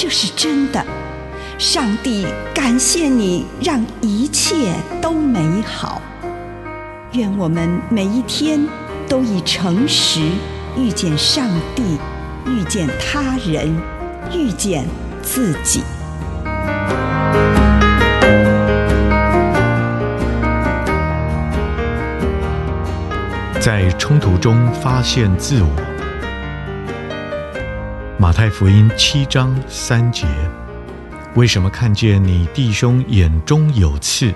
这是真的。上帝感谢你，让一切都美好。愿我们每一天都以诚实遇见上帝，遇见他人，遇见自己。在冲突中发现自我。马太福音七章三节：为什么看见你弟兄眼中有刺，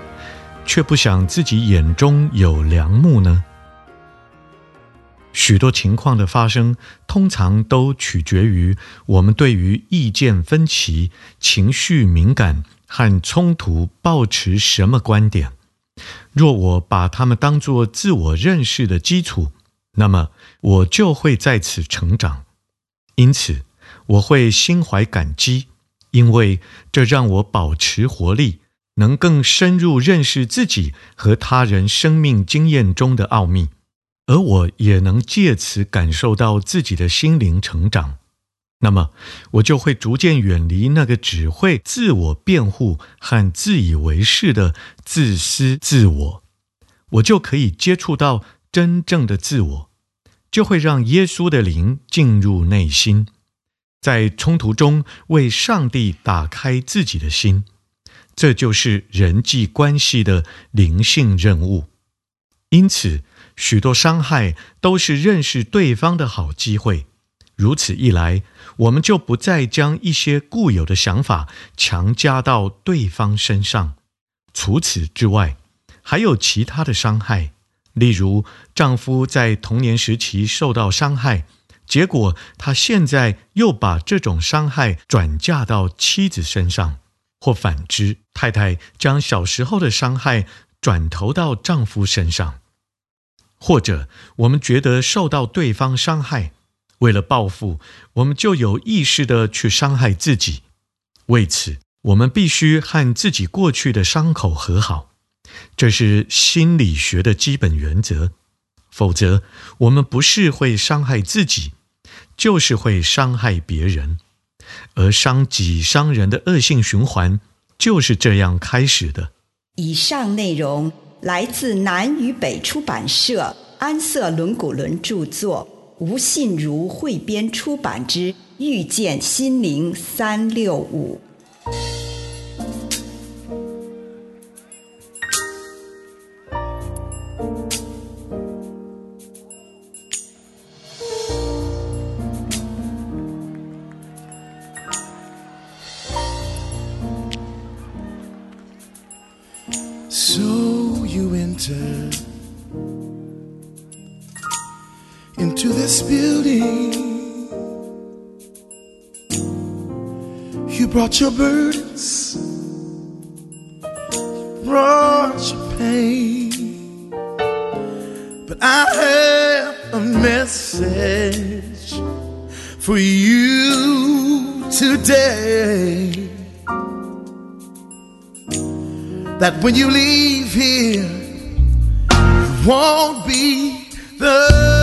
却不想自己眼中有梁木呢？许多情况的发生，通常都取决于我们对于意见分歧、情绪敏感和冲突抱持什么观点。若我把它们当作自我认识的基础，那么我就会在此成长。因此，我会心怀感激，因为这让我保持活力，能更深入认识自己和他人生命经验中的奥秘，而我也能借此感受到自己的心灵成长。那么，我就会逐渐远离那个只会自我辩护和自以为是的自私自我，我就可以接触到真正的自我，就会让耶稣的灵进入内心，在冲突中为上帝打开自己的心。这就是人际关系的灵性任务。因此，许多伤害都是认识对方的好机会。如此一来，我们就不再将一些固有的想法强加到对方身上。除此之外，还有其他的伤害，例如丈夫在童年时期受到伤害，结果他现在又把这种伤害转嫁到妻子身上，或反之，太太将小时候的伤害转投到丈夫身上，或者我们觉得受到对方伤害。为了报复，我们就有意识的去伤害自己。为此，我们必须和自己过去的伤口和好，这是心理学的基本原则。否则，我们不是会伤害自己，就是会伤害别人。而伤己伤人的恶性循环就是这样开始的。以上内容来自南与北出版社安瑟伦古伦著作。吴信如汇编出版之《遇见心灵三六五》。This building. You brought your burdens, brought your pain. But I have a message for you today. That when you leave here, you won't be the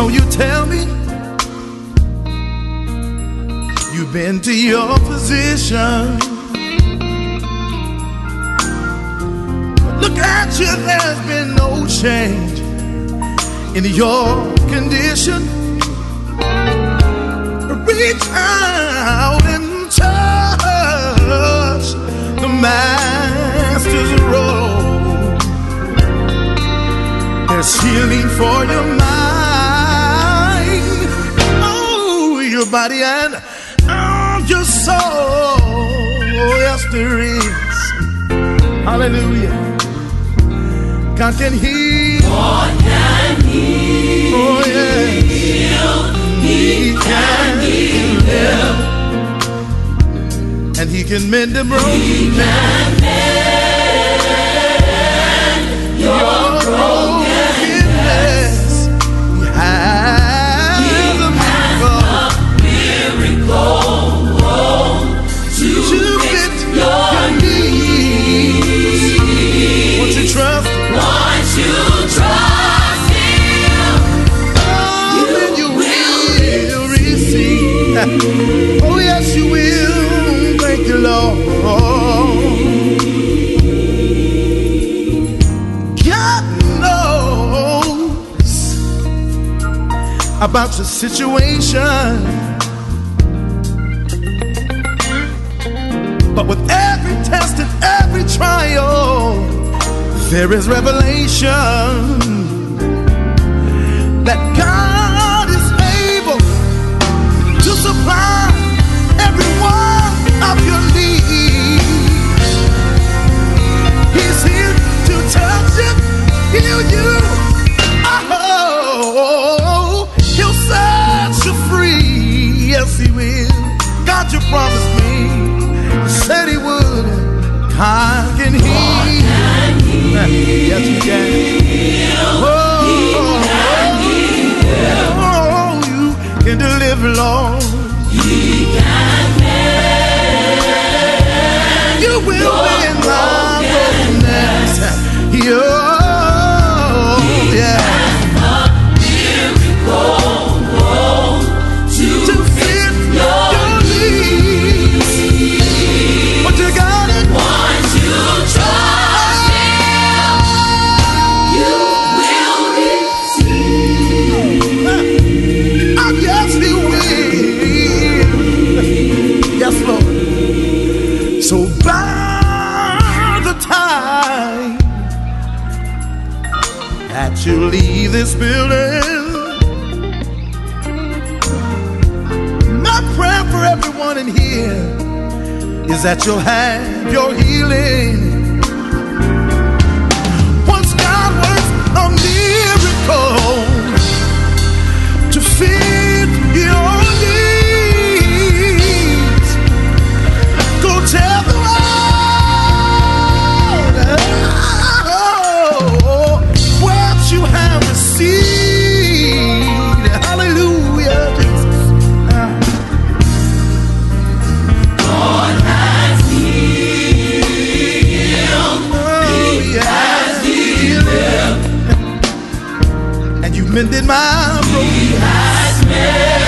So you tell me you've been to your position. Look at you, there's been no change in your condition. Reach out and touch the master's robe. There's healing for your mind, body and all your soul. Oh, yes, there is. Hallelujah. God can heal. God can heal. Oh, yeah. Heal. He, he can, heal. And he can mend the broken. He can mend about your situation. But with every test and every trial, there is revelation that God is able to supply God can heal. Yes, he can. Oh, oh, Oh, oh, you can deliver, Lord. Is that you'll have your healing. Once God works a miracle to fit And you mended my broken Has mended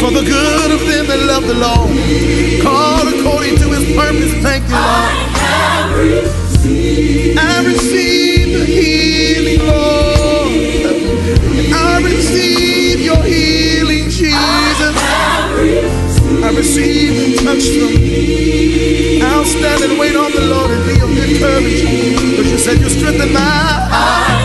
for the good of them that love the Lord. Called according to his purpose. Thank you, Lord. I receive the healing, Lord. I receive your healing, Jesus. I receive and touch them. I'll stand and wait on the Lord and be of good courage. Because you said you strengthen my heart.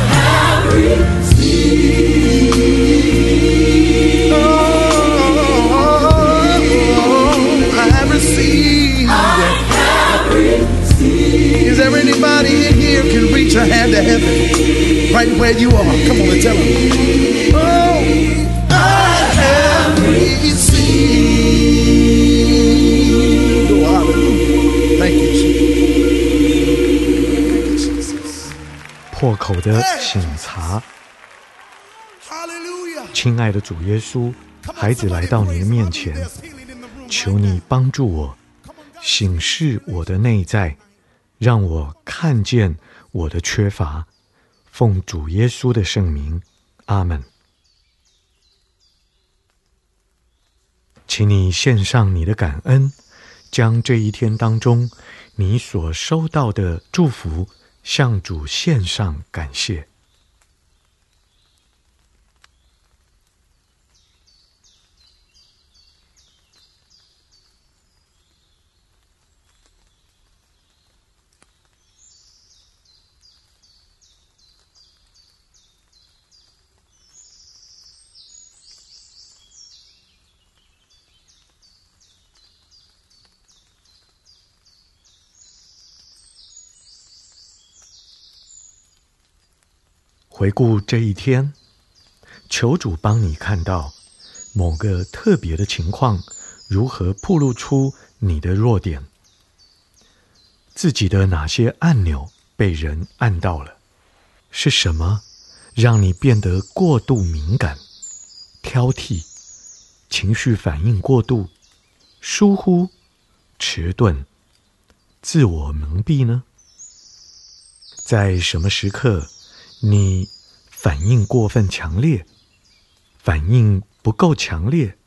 的醒茶。亲爱的主耶稣，孩子来到你的面前，求你帮助我，醒视我的内在，让我看见我的缺乏。奉主耶稣的圣名，阿门。请你献上你的感恩，将这一天当中你所收到的祝福向主献上感谢。回顾这一天，求主帮你看到某个特别的情况，如何暴露出你的弱点，自己的哪些按钮被人按到了，是什么让你变得过度敏感、挑剔、情绪反应过度、疏忽、迟钝、自我蒙蔽呢？在什么时刻，你反应过分强烈，反应不够强烈，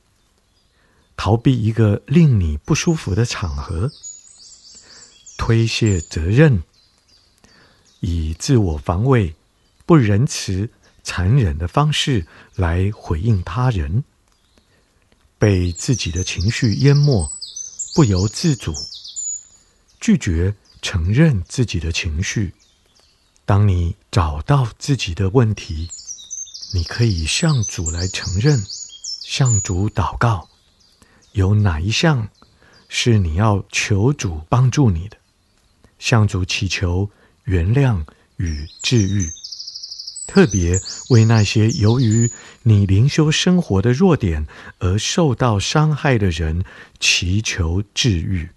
逃避一个令你不舒服的场合，推卸责任，以自我防卫、不仁慈、残忍的方式来回应他人，被自己的情绪淹没，不由自主，拒绝承认自己的情绪。当你找到自己的问题，你可以向主来承认，向主祷告，有哪一项是你要求主帮助你的？向主祈求原谅与治愈，特别为那些由于你灵修生活的弱点而受到伤害的人祈求治愈。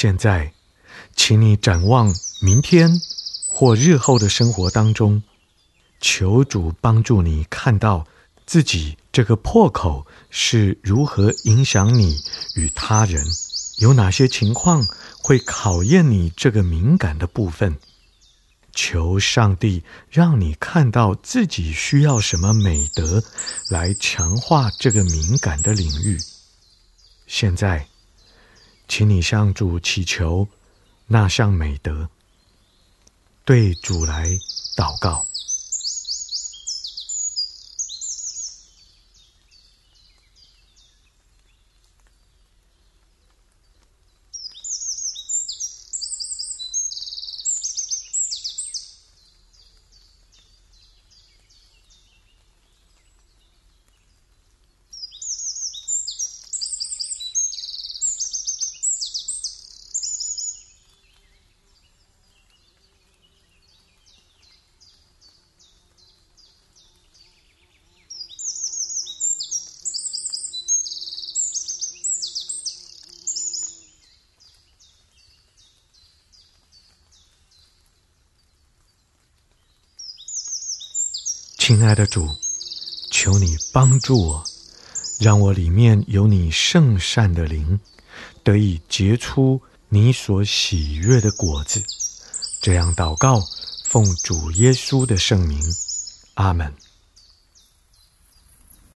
现在，请你展望明天或日后的生活当中，求主帮助你看到自己这个破口是如何影响你与他人，有哪些情况会考验你这个敏感的部分。求上帝让你看到自己需要什么美德来强化这个敏感的领域。现在。请你向主祈求那项美德，对主来祷告。亲爱的主，求你帮助我，让我里面有你圣善的灵，得以结出你所喜悦的果子。这样祷告，奉主耶稣的圣名，阿门。